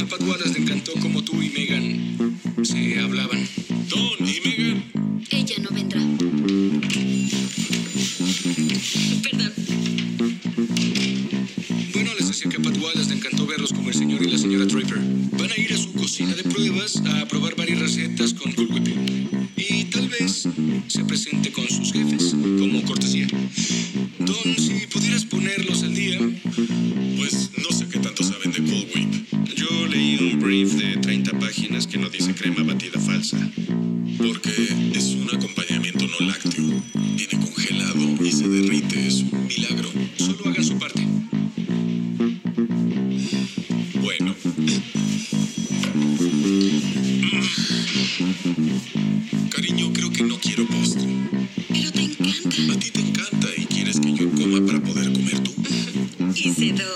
A Pat Wallace le encantó como tú y Megan se hablaban. Hice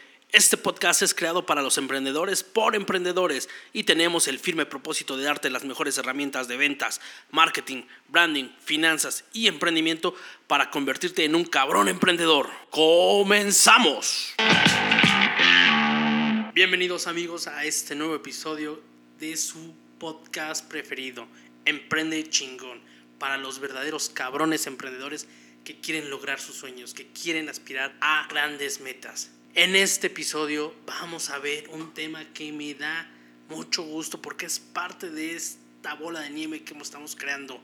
Este podcast es creado para los emprendedores por emprendedores y tenemos el firme propósito de darte las mejores herramientas de ventas, marketing, branding, finanzas y emprendimiento para convertirte en un cabrón emprendedor. ¡Comenzamos! Bienvenidos amigos a este nuevo episodio de su podcast preferido, Emprende chingón, para los verdaderos cabrones emprendedores que quieren lograr sus sueños, que quieren aspirar a grandes metas. En este episodio vamos a ver un tema que me da mucho gusto porque es parte de esta bola de nieve que estamos creando.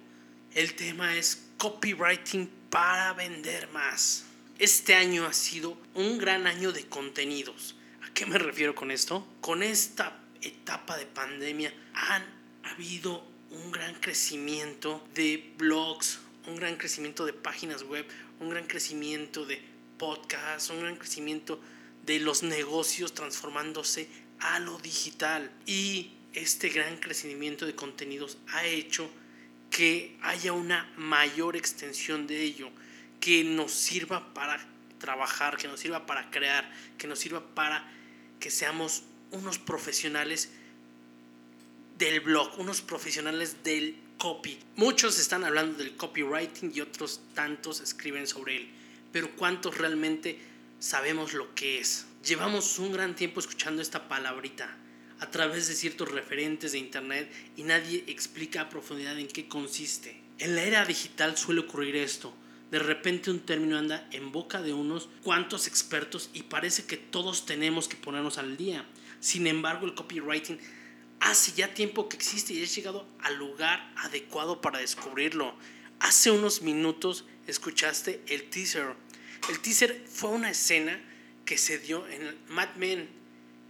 El tema es copywriting para vender más. Este año ha sido un gran año de contenidos. ¿A qué me refiero con esto? Con esta etapa de pandemia han habido un gran crecimiento de blogs, un gran crecimiento de páginas web, un gran crecimiento de podcasts, un gran crecimiento de los negocios transformándose a lo digital. Y este gran crecimiento de contenidos ha hecho que haya una mayor extensión de ello, que nos sirva para trabajar, que nos sirva para crear, que nos sirva para que seamos unos profesionales del blog, unos profesionales del copy. Muchos están hablando del copywriting y otros tantos escriben sobre él, pero ¿cuántos realmente sabemos lo que es? Llevamos un gran tiempo escuchando esta palabrita a través de ciertos referentes de internet y nadie explica a profundidad en qué consiste. En la era digital suele ocurrir esto. De repente un término anda en boca de unos cuantos expertos y parece que todos tenemos que ponernos al día. Sin embargo, el copywriting hace ya tiempo que existe y has llegado al lugar adecuado para descubrirlo. Hace unos minutos escuchaste el teaser. El teaser fue una escena que se dio en Mad Men,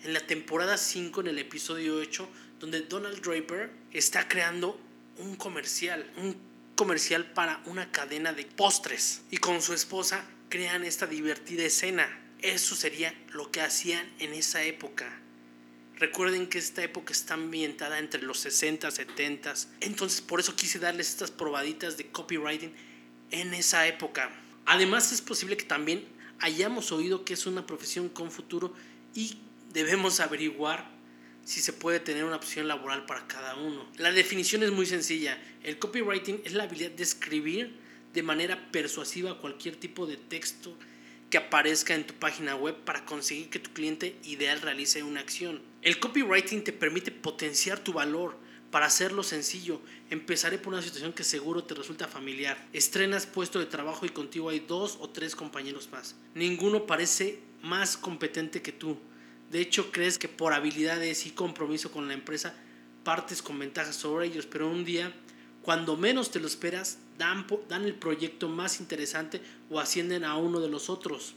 en la temporada 5, en el episodio 8, donde Donald Draper está creando un comercial, un comercial para una cadena de postres. Y con su esposa crean esta divertida escena. Eso sería lo que hacían en esa época. Recuerden que esta época está ambientada entre los 60, 70. Entonces por eso quise darles estas probaditas de copywriting en esa época. Además es posible que también hayamos oído que es una profesión con futuro y debemos averiguar si se puede tener una opción laboral para cada uno. La definición es muy sencilla. El copywriting es la habilidad de escribir de manera persuasiva cualquier tipo de texto que aparezca en tu página web para conseguir que tu cliente ideal realice una acción. El copywriting te permite potenciar tu valor. Para hacerlo sencillo, empezaré por una situación que seguro te resulta familiar. Estrenas puesto de trabajo y contigo hay dos o tres compañeros más. Ninguno parece más competente que tú. De hecho, crees que por habilidades y compromiso con la empresa partes con ventajas sobre ellos, pero un día, cuando menos te lo esperas, dan, dan el proyecto más interesante o ascienden a uno de los otros.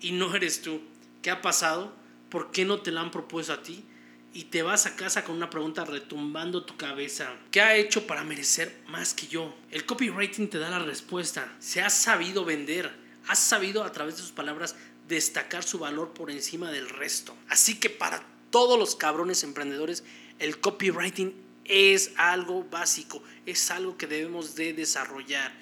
Y no eres tú. ¿Qué ha pasado? ¿Por qué no te lo han propuesto a ti? Y te vas a casa con una pregunta retumbando tu cabeza. ¿Qué ha hecho para merecer más que yo? El copywriting te da la respuesta. Se ha sabido vender. Has sabido a través de sus palabras destacar su valor por encima del resto. Así que para todos los cabrones emprendedores, el copywriting es algo básico, es algo que debemos de desarrollar.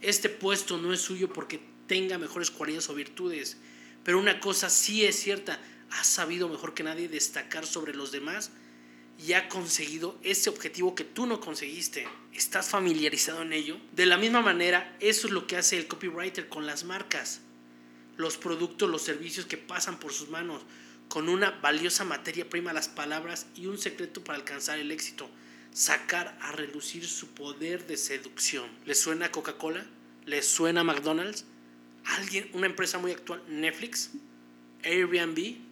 Este puesto no es suyo porque tenga mejores cualidades o virtudes, pero una cosa sí es cierta, ha sabido mejor que nadie destacar sobre los demás y ha conseguido ese objetivo que tú no conseguiste. ¿Estás familiarizado en ello? De la misma manera, eso es lo que hace el copywriter con las marcas, los productos, los servicios que pasan por sus manos con una valiosa materia prima las palabras y un secreto para alcanzar el éxito, sacar a relucir su poder de seducción. ¿Les suena Coca-Cola? ¿Les suena McDonald's? ¿Alguien, una empresa muy actual? ¿Netflix? ¿Airbnb?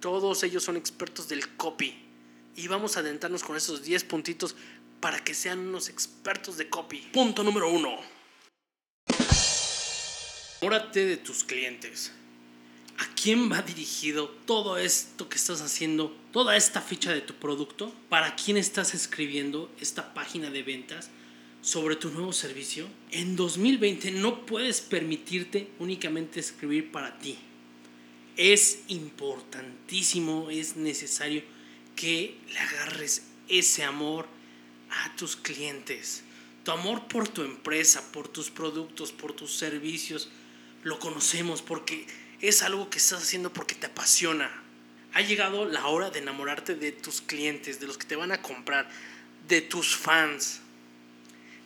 Todos ellos son expertos del copy. Y vamos a adentrarnos con esos 10 puntitos para que sean unos expertos de copy. Punto número 1. Órate de tus clientes. ¿A quién va dirigido todo esto que estás haciendo, toda esta ficha de tu producto? ¿Para quién estás escribiendo esta página de ventas sobre tu nuevo servicio? En 2020 no puedes permitirte únicamente escribir para ti. Es importantísimo, es necesario que le agarres ese amor a tus clientes. Tu amor por tu empresa, por tus productos, por tus servicios, lo conocemos porque es algo que estás haciendo porque te apasiona. Ha llegado la hora de enamorarte de tus clientes, de los que te van a comprar, de tus fans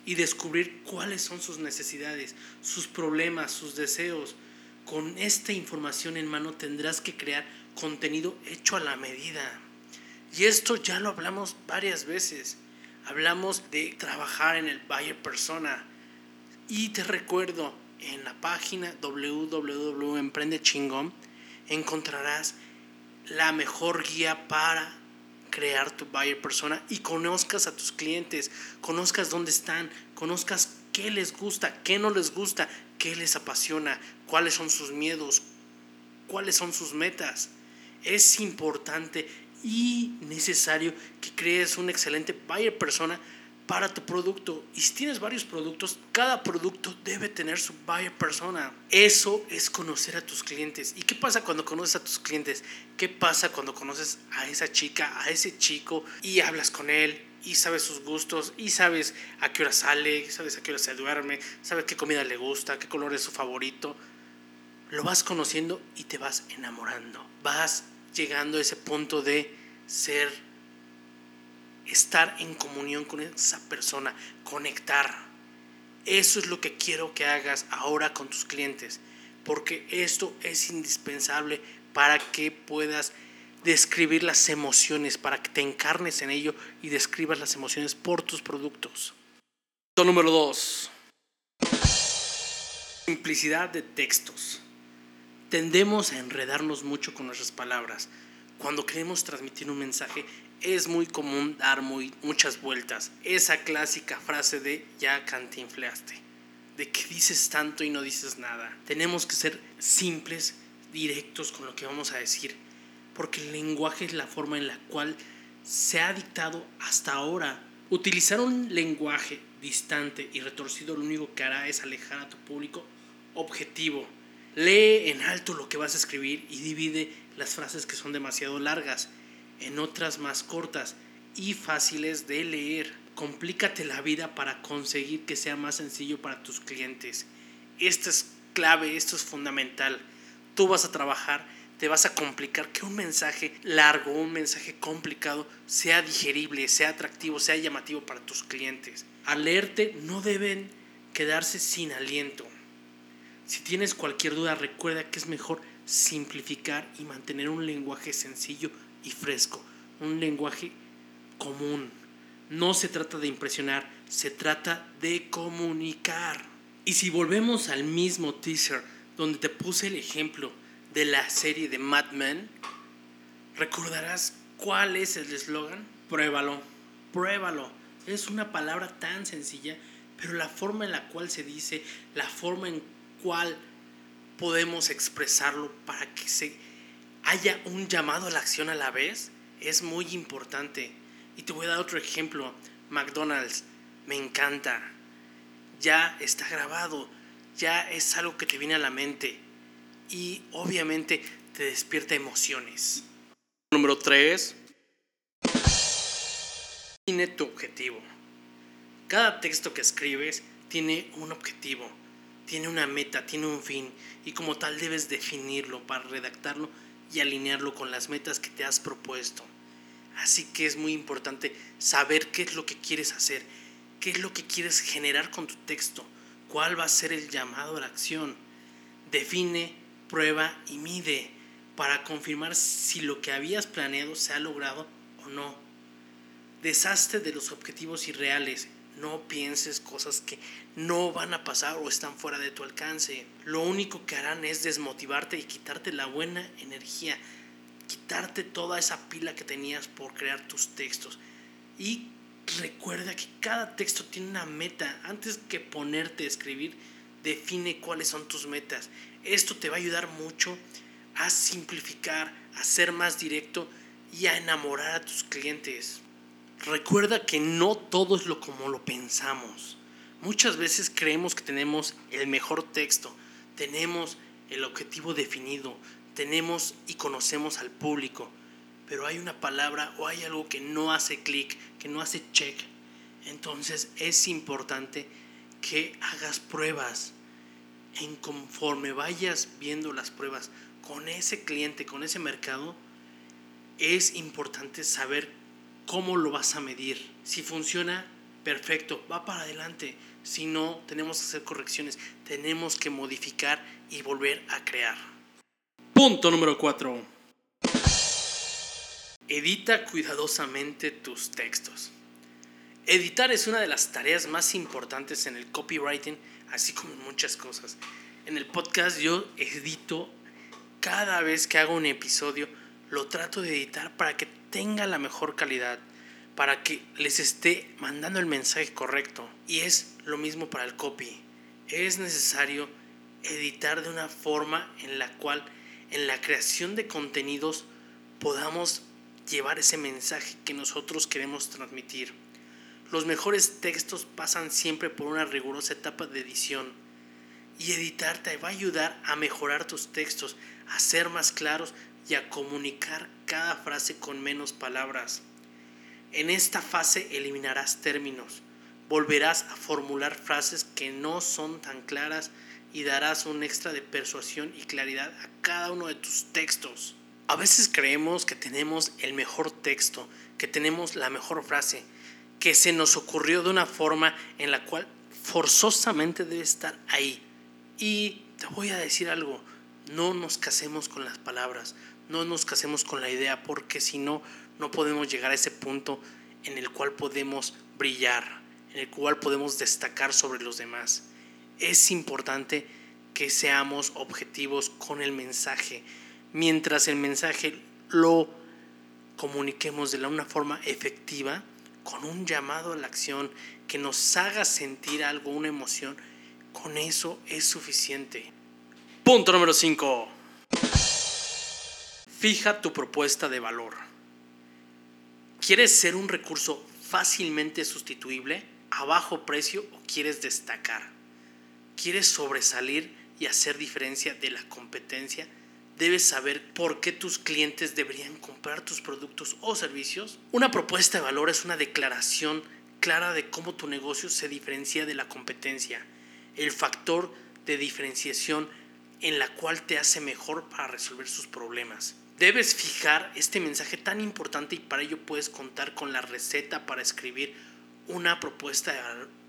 y descubrir cuáles son sus necesidades, sus problemas, sus deseos. Con esta información en mano tendrás que crear contenido hecho a la medida. Y esto ya lo hablamos varias veces. Hablamos de trabajar en el buyer persona. Y te recuerdo, en la página www.emprendechingón encontrarás la mejor guía para crear tu buyer persona y conozcas a tus clientes, conozcas dónde están, conozcas qué les gusta, qué no les gusta, qué les apasiona, cuáles son sus miedos, cuáles son sus metas. Es importante y necesario que crees una excelente buyer persona para tu producto. Y si tienes varios productos, cada producto debe tener su buyer persona. Eso es conocer a tus clientes. ¿Y qué pasa cuando conoces a tus clientes? ¿Qué pasa cuando conoces a esa chica, a ese chico y hablas con él? Y sabes sus gustos, y sabes a qué hora sale, sabes a qué hora se duerme, sabes qué comida le gusta, qué color es su favorito. Lo vas conociendo y te vas enamorando. Vas llegando a ese punto de ser estar en comunión con esa persona, conectar. Eso es lo que quiero que hagas ahora con tus clientes, porque esto es indispensable para que puedas describir las emociones, para que te encarnes en ello y describas las emociones por tus productos. Punto número 2. Simplicidad de textos. Tendemos a enredarnos mucho con nuestras palabras. Cuando queremos transmitir un mensaje, es muy común dar muy, muchas vueltas. Esa clásica frase de ya cantinfleaste, de que dices tanto y no dices nada. Tenemos que ser simples, directos con lo que vamos a decir, porque el lenguaje es la forma en la cual se ha dictado hasta ahora. Utilizar un lenguaje distante y retorcido lo único que hará es alejar a tu público objetivo. Lee en alto lo que vas a escribir y divide las frases que son demasiado largas en otras más cortas y fáciles de leer. Complícate la vida para conseguir que sea más sencillo para tus clientes. Esto es clave, esto es fundamental. Tú vas a trabajar, te vas a complicar que un mensaje largo, un mensaje complicado sea digerible, sea atractivo, sea llamativo para tus clientes. Al leerte no deben quedarse sin aliento. Si tienes cualquier duda, recuerda que es mejor simplificar y mantener un lenguaje sencillo y fresco, un lenguaje común. No se trata de impresionar, se trata de comunicar. Y si volvemos al mismo teaser donde te puse el ejemplo de la serie de Mad Men, recordarás cuál es el eslogan. Pruébalo, pruébalo. Es una palabra tan sencilla, pero la forma en la cual se dice, la forma en cual podemos expresarlo para que se haya un llamado a la acción a la vez es muy importante. Y te voy a dar otro ejemplo. McDonald's, me encanta. Ya está grabado, ya es algo que te viene a la mente y obviamente te despierta emociones. Número 3. Tiene tu objetivo. Cada texto que escribes tiene un objetivo, tiene una meta, tiene un fin y como tal debes definirlo para redactarlo y alinearlo con las metas que te has propuesto. Así que es muy importante saber qué es lo que quieres hacer, qué es lo que quieres generar con tu texto, cuál va a ser el llamado a la acción. Define, prueba y mide para confirmar si lo que habías planeado se ha logrado o no. Deshazte de los objetivos irreales. No pienses cosas que no van a pasar o están fuera de tu alcance. Lo único que harán es desmotivarte y quitarte la buena energía, quitarte toda esa pila que tenías por crear tus textos. Y recuerda que cada texto tiene una meta. Antes que ponerte a escribir, define cuáles son tus metas. Esto te va a ayudar mucho a simplificar, a ser más directo y a enamorar a tus clientes. Recuerda que no todo es lo como lo pensamos. Muchas veces creemos que tenemos el mejor texto, tenemos el objetivo definido, tenemos y conocemos al público, pero hay una palabra o hay algo que no hace clic, que no hace check. Entonces es importante que hagas pruebas. En conforme vayas viendo las pruebas con ese cliente, con ese mercado, es importante saber cómo lo vas a medir. Si funciona, perfecto, va para adelante. Si no, tenemos que hacer correcciones, tenemos que modificar y volver a crear. Punto número 4. Edita cuidadosamente tus textos. Editar es una de las tareas más importantes en el copywriting, así como en muchas cosas. En el podcast yo edito cada vez que hago un episodio, lo trato de editar para que tenga la mejor calidad, para que les esté mandando el mensaje correcto. Y es lo mismo para el copy. Es necesario editar de una forma en la cual en la creación de contenidos podamos llevar ese mensaje que nosotros queremos transmitir. Los mejores textos pasan siempre por una rigurosa etapa de edición y editar te va a ayudar a mejorar tus textos, a ser más claros y a comunicar cada frase con menos palabras. En esta fase eliminarás términos, volverás a formular frases que no son tan claras y darás un extra de persuasión y claridad a cada uno de tus textos. A veces creemos que tenemos el mejor texto, que tenemos la mejor frase, que se nos ocurrió de una forma en la cual forzosamente debe estar ahí. Y te voy a decir algo, no nos casemos con las palabras, no nos casemos con la idea, porque si no, no podemos llegar a ese punto en el cual podemos brillar, en el cual podemos destacar sobre los demás. Es importante que seamos objetivos con el mensaje, mientras el mensaje lo comuniquemos de una forma efectiva, con un llamado a la acción que nos haga sentir algo, una emoción, con eso es suficiente. Punto número 5. Fija tu propuesta de valor. ¿Quieres ser un recurso fácilmente sustituible a bajo precio o quieres destacar? ¿Quieres sobresalir y hacer diferencia de la competencia? Debes saber por qué tus clientes deberían comprar tus productos o servicios. Una propuesta de valor es una declaración clara de cómo tu negocio se diferencia de la competencia, el factor de diferenciación en la cual te hace mejor para resolver sus problemas. Debes fijar este mensaje tan importante y para ello puedes contar con la receta para escribir una propuesta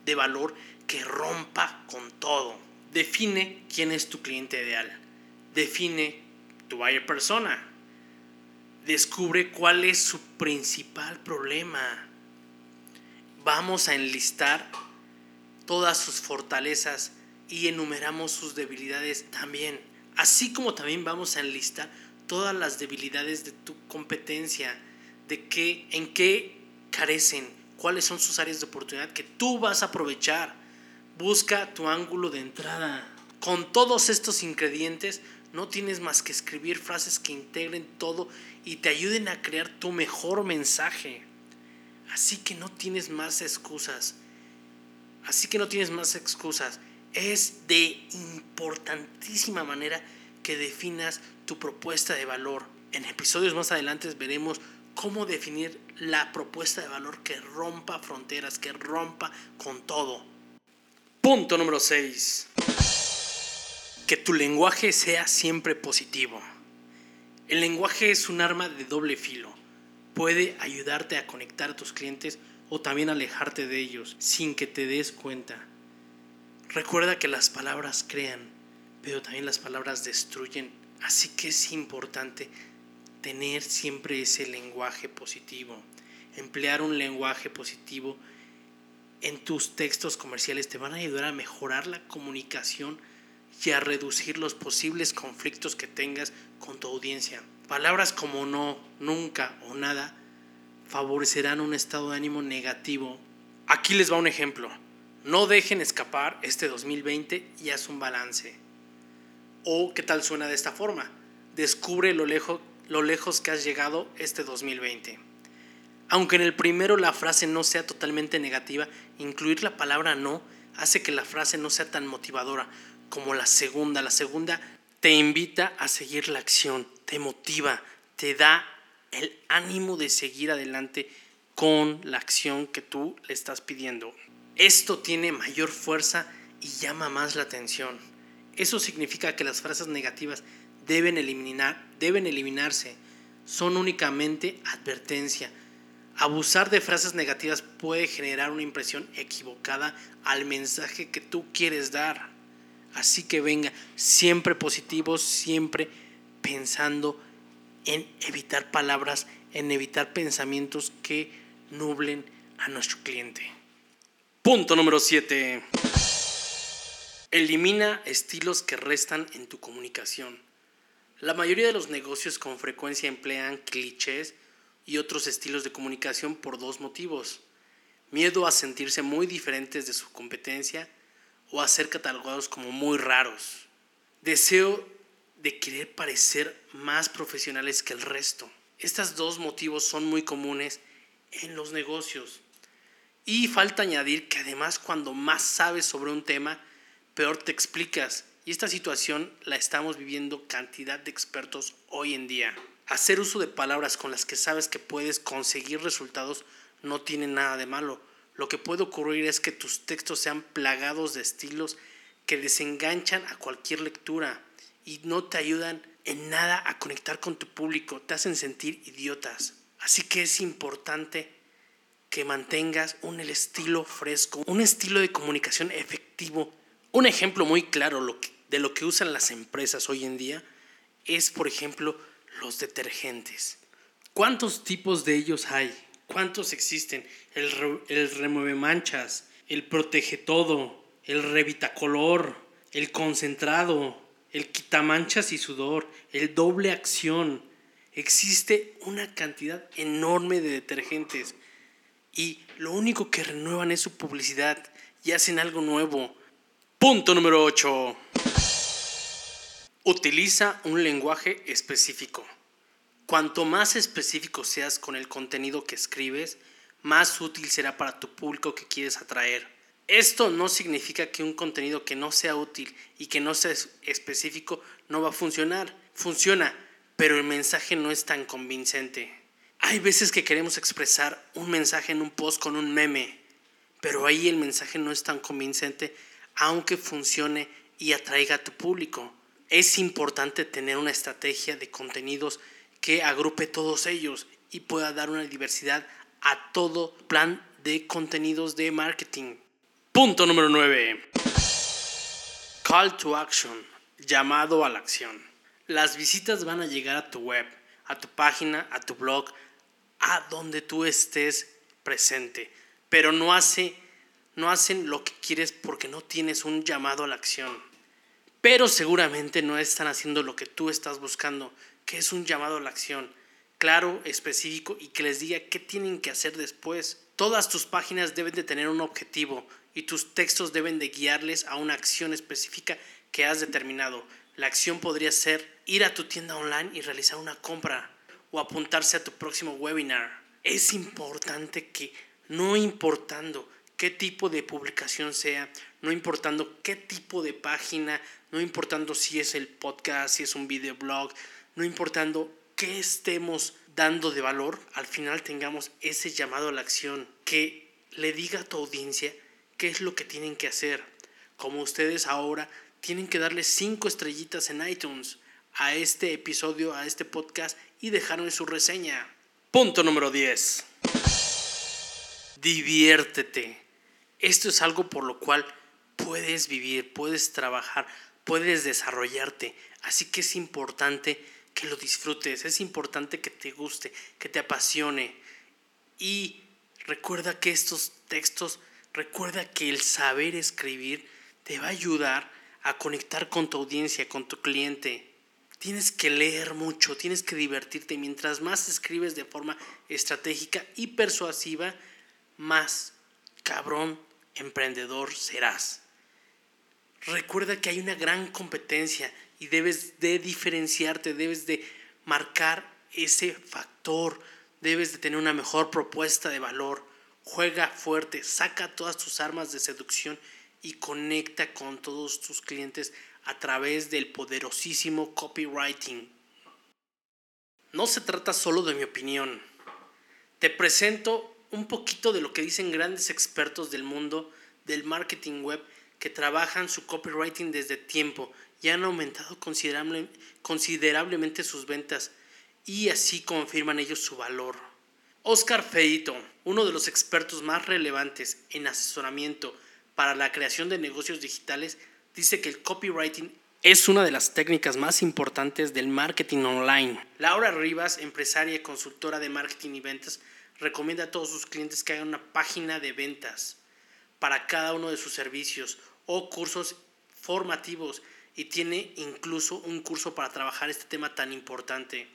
de valor que rompa con todo. Define quién es tu cliente ideal. Define tu buyer persona. Descubre cuál es su principal problema. Vamos a enlistar todas sus fortalezas y enumeramos sus debilidades también. Así como también vamos a enlistar todas las debilidades de tu competencia, de qué, en qué carecen, cuáles son sus áreas de oportunidad que tú vas a aprovechar. Busca tu ángulo de entrada. Con todos estos ingredientes, no tienes más que escribir frases que integren todo y te ayuden a crear tu mejor mensaje. Así que no tienes más excusas. Así que no tienes más excusas. Es de importantísima manera que definas tu propuesta de valor. En episodios más adelante veremos cómo definir la propuesta de valor que rompa fronteras, que rompa con todo. Punto número 6. Que tu lenguaje sea siempre positivo. El lenguaje es un arma de doble filo. Puede ayudarte a conectar a tus clientes o también alejarte de ellos sin que te des cuenta. Recuerda que las palabras crean, pero también las palabras destruyen. Así que es importante tener siempre ese lenguaje positivo. Emplear un lenguaje positivo en tus textos comerciales te van a ayudar a mejorar la comunicación y a reducir los posibles conflictos que tengas con tu audiencia. Palabras como no, nunca o nada favorecerán un estado de ánimo negativo. Aquí les va un ejemplo. No dejen escapar este 2020 y haz un balance. O qué tal suena de esta forma. Descubre lo lejos que has llegado este 2020. Aunque en el primero la frase no sea totalmente negativa, incluir la palabra no hace que la frase no sea tan motivadora como la segunda. La segunda te invita a seguir la acción, te motiva, te da el ánimo de seguir adelante con la acción que tú le estás pidiendo. Esto tiene mayor fuerza y llama más la atención. Eso significa que las frases negativas deben, eliminar, deben eliminarse. Son únicamente advertencia. Abusar de frases negativas puede generar una impresión equivocada al mensaje que tú quieres dar. Así que venga, siempre positivo, siempre pensando en evitar palabras, en evitar pensamientos que nublen a nuestro cliente. Punto número 7. Elimina estilos que restan en tu comunicación. La mayoría de los negocios con frecuencia emplean clichés y otros estilos de comunicación por dos motivos. Miedo a sentirse muy diferentes de su competencia o a ser catalogados como muy raros. Deseo de querer parecer más profesionales que el resto. Estos dos motivos son muy comunes en los negocios. Y falta añadir que además cuando más sabes sobre un tema, peor te explicas y esta situación la estamos viviendo cantidad de expertos hoy en día. Hacer uso de palabras con las que sabes que puedes conseguir resultados no tiene nada de malo. Lo que puede ocurrir es que tus textos sean plagados de estilos que desenganchan a cualquier lectura y no te ayudan en nada a conectar con tu público, te hacen sentir idiotas. Así que es importante que mantengas un estilo fresco, un estilo de comunicación efectivo. Un ejemplo muy claro de lo que usan las empresas hoy en día es, por ejemplo, los detergentes. ¿Cuántos tipos de ellos hay? ¿Cuántos existen? El, el remueve manchas, el protege todo, el revitacolor, el concentrado, el quitamanchas y sudor, el doble acción. Existe una cantidad enorme de detergentes y lo único que renuevan es su publicidad y hacen algo nuevo. Punto número 8. Utiliza un lenguaje específico. Cuanto más específico seas con el contenido que escribes, más útil será para tu público que quieres atraer. Esto no significa que un contenido que no sea útil y que no sea específico no va a funcionar. Funciona, pero el mensaje no es tan convincente. Hay veces que queremos expresar un mensaje en un post con un meme, pero ahí el mensaje no es tan convincente aunque funcione y atraiga a tu público es importante tener una estrategia de contenidos que agrupe todos ellos y pueda dar una diversidad a todo plan de contenidos de marketing. Punto número 9. Call to action, llamado a la acción. Las visitas van a llegar a tu web, a tu página, a tu blog, a donde tú estés presente, pero no, hace, no hacen lo que quieres porque no tienes un llamado a la acción pero seguramente no están haciendo lo que tú estás buscando, que es un llamado a la acción, claro, específico y que les diga qué tienen que hacer después. Todas tus páginas deben de tener un objetivo y tus textos deben de guiarles a una acción específica que has determinado. La acción podría ser ir a tu tienda online y realizar una compra o apuntarse a tu próximo webinar. Es importante que no importando qué tipo de publicación sea, no importando qué tipo de página, no importando si es el podcast, si es un videoblog, no importando qué estemos dando de valor, al final tengamos ese llamado a la acción, que le diga a tu audiencia qué es lo que tienen que hacer. Como ustedes ahora tienen que darle cinco estrellitas en iTunes a este episodio, a este podcast y dejarme su reseña. Punto número 10. Diviértete. Esto es algo por lo cual puedes vivir, puedes trabajar, puedes desarrollarte. Así que es importante que lo disfrutes, es importante que te guste, que te apasione. Y recuerda que estos textos, recuerda que el saber escribir te va a ayudar a conectar con tu audiencia, con tu cliente. Tienes que leer mucho, tienes que divertirte. Mientras más escribes de forma estratégica y persuasiva, más cabrón emprendedor serás. Recuerda que hay una gran competencia y debes de diferenciarte, debes de marcar ese factor, debes de tener una mejor propuesta de valor. Juega fuerte, saca todas tus armas de seducción y conecta con todos tus clientes a través del poderosísimo copywriting. No se trata solo de mi opinión. Te presento un poquito de lo que dicen grandes expertos del mundo del marketing web que trabajan su copywriting desde tiempo y han aumentado considerable, considerablemente sus ventas y así confirman ellos su valor. Oscar Feito, uno de los expertos más relevantes en asesoramiento para la creación de negocios digitales, dice que el copywriting es una de las técnicas más importantes del marketing online. Laura Rivas, empresaria y consultora de marketing y ventas, recomienda a todos sus clientes que hagan una página de ventas para cada uno de sus servicios o cursos formativos y tiene incluso un curso para trabajar este tema tan importante.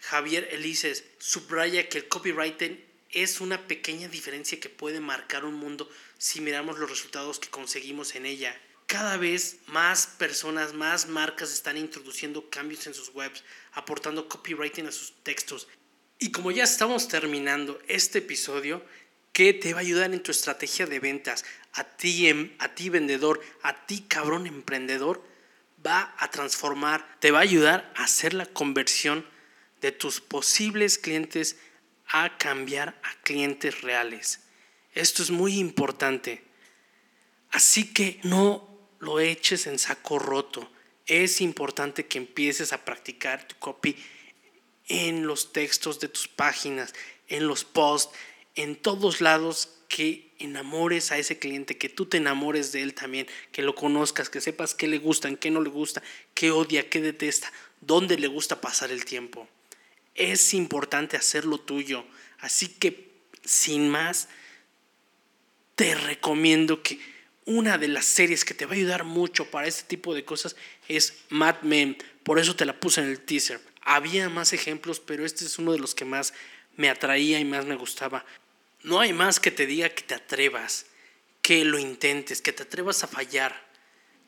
Javier Elises subraya que el copywriting es una pequeña diferencia que puede marcar un mundo si miramos los resultados que conseguimos en ella. Cada vez más personas, más marcas están introduciendo cambios en sus webs, aportando copywriting a sus textos y como ya estamos terminando este episodio, ¿qué te va a ayudar en tu estrategia de ventas? A ti, em, a ti vendedor, a ti cabrón emprendedor, va a transformar, te va a ayudar a hacer la conversión de tus posibles clientes a cambiar a clientes reales. Esto es muy importante. Así que no lo eches en saco roto. Es importante que empieces a practicar tu copy en los textos de tus páginas, en los posts, en todos lados que enamores a ese cliente, que tú te enamores de él también, que lo conozcas, que sepas qué le gusta, qué no le gusta, qué odia, qué detesta, dónde le gusta pasar el tiempo. Es importante hacerlo tuyo. Así que, sin más, te recomiendo que una de las series que te va a ayudar mucho para este tipo de cosas es Mad Men. Por eso te la puse en el teaser. Había más ejemplos, pero este es uno de los que más me atraía y más me gustaba. No hay más que te diga que te atrevas, que lo intentes, que te atrevas a fallar.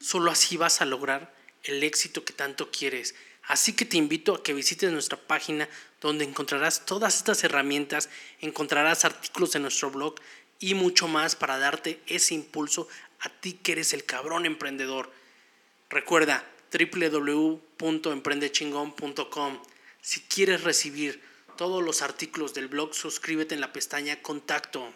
Solo así vas a lograr el éxito que tanto quieres. Así que te invito a que visites nuestra página donde encontrarás todas estas herramientas, encontrarás artículos de nuestro blog y mucho más para darte ese impulso a ti que eres el cabrón emprendedor. Recuerda, www.emprendechingón.com. Si quieres recibir todos los artículos del blog, suscríbete en la pestaña Contacto.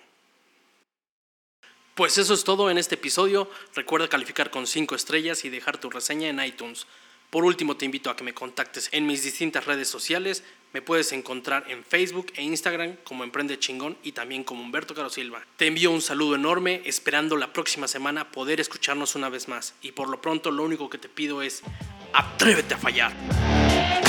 Pues eso es todo en este episodio. Recuerda calificar con 5 estrellas y dejar tu reseña en iTunes. Por último, te invito a que me contactes en mis distintas redes sociales. Me puedes encontrar en Facebook e Instagram como Emprende Chingón y también como Humberto Caro Silva. Te envío un saludo enorme, esperando la próxima semana poder escucharnos una vez más. Y por lo pronto, lo único que te pido es, atrévete a fallar.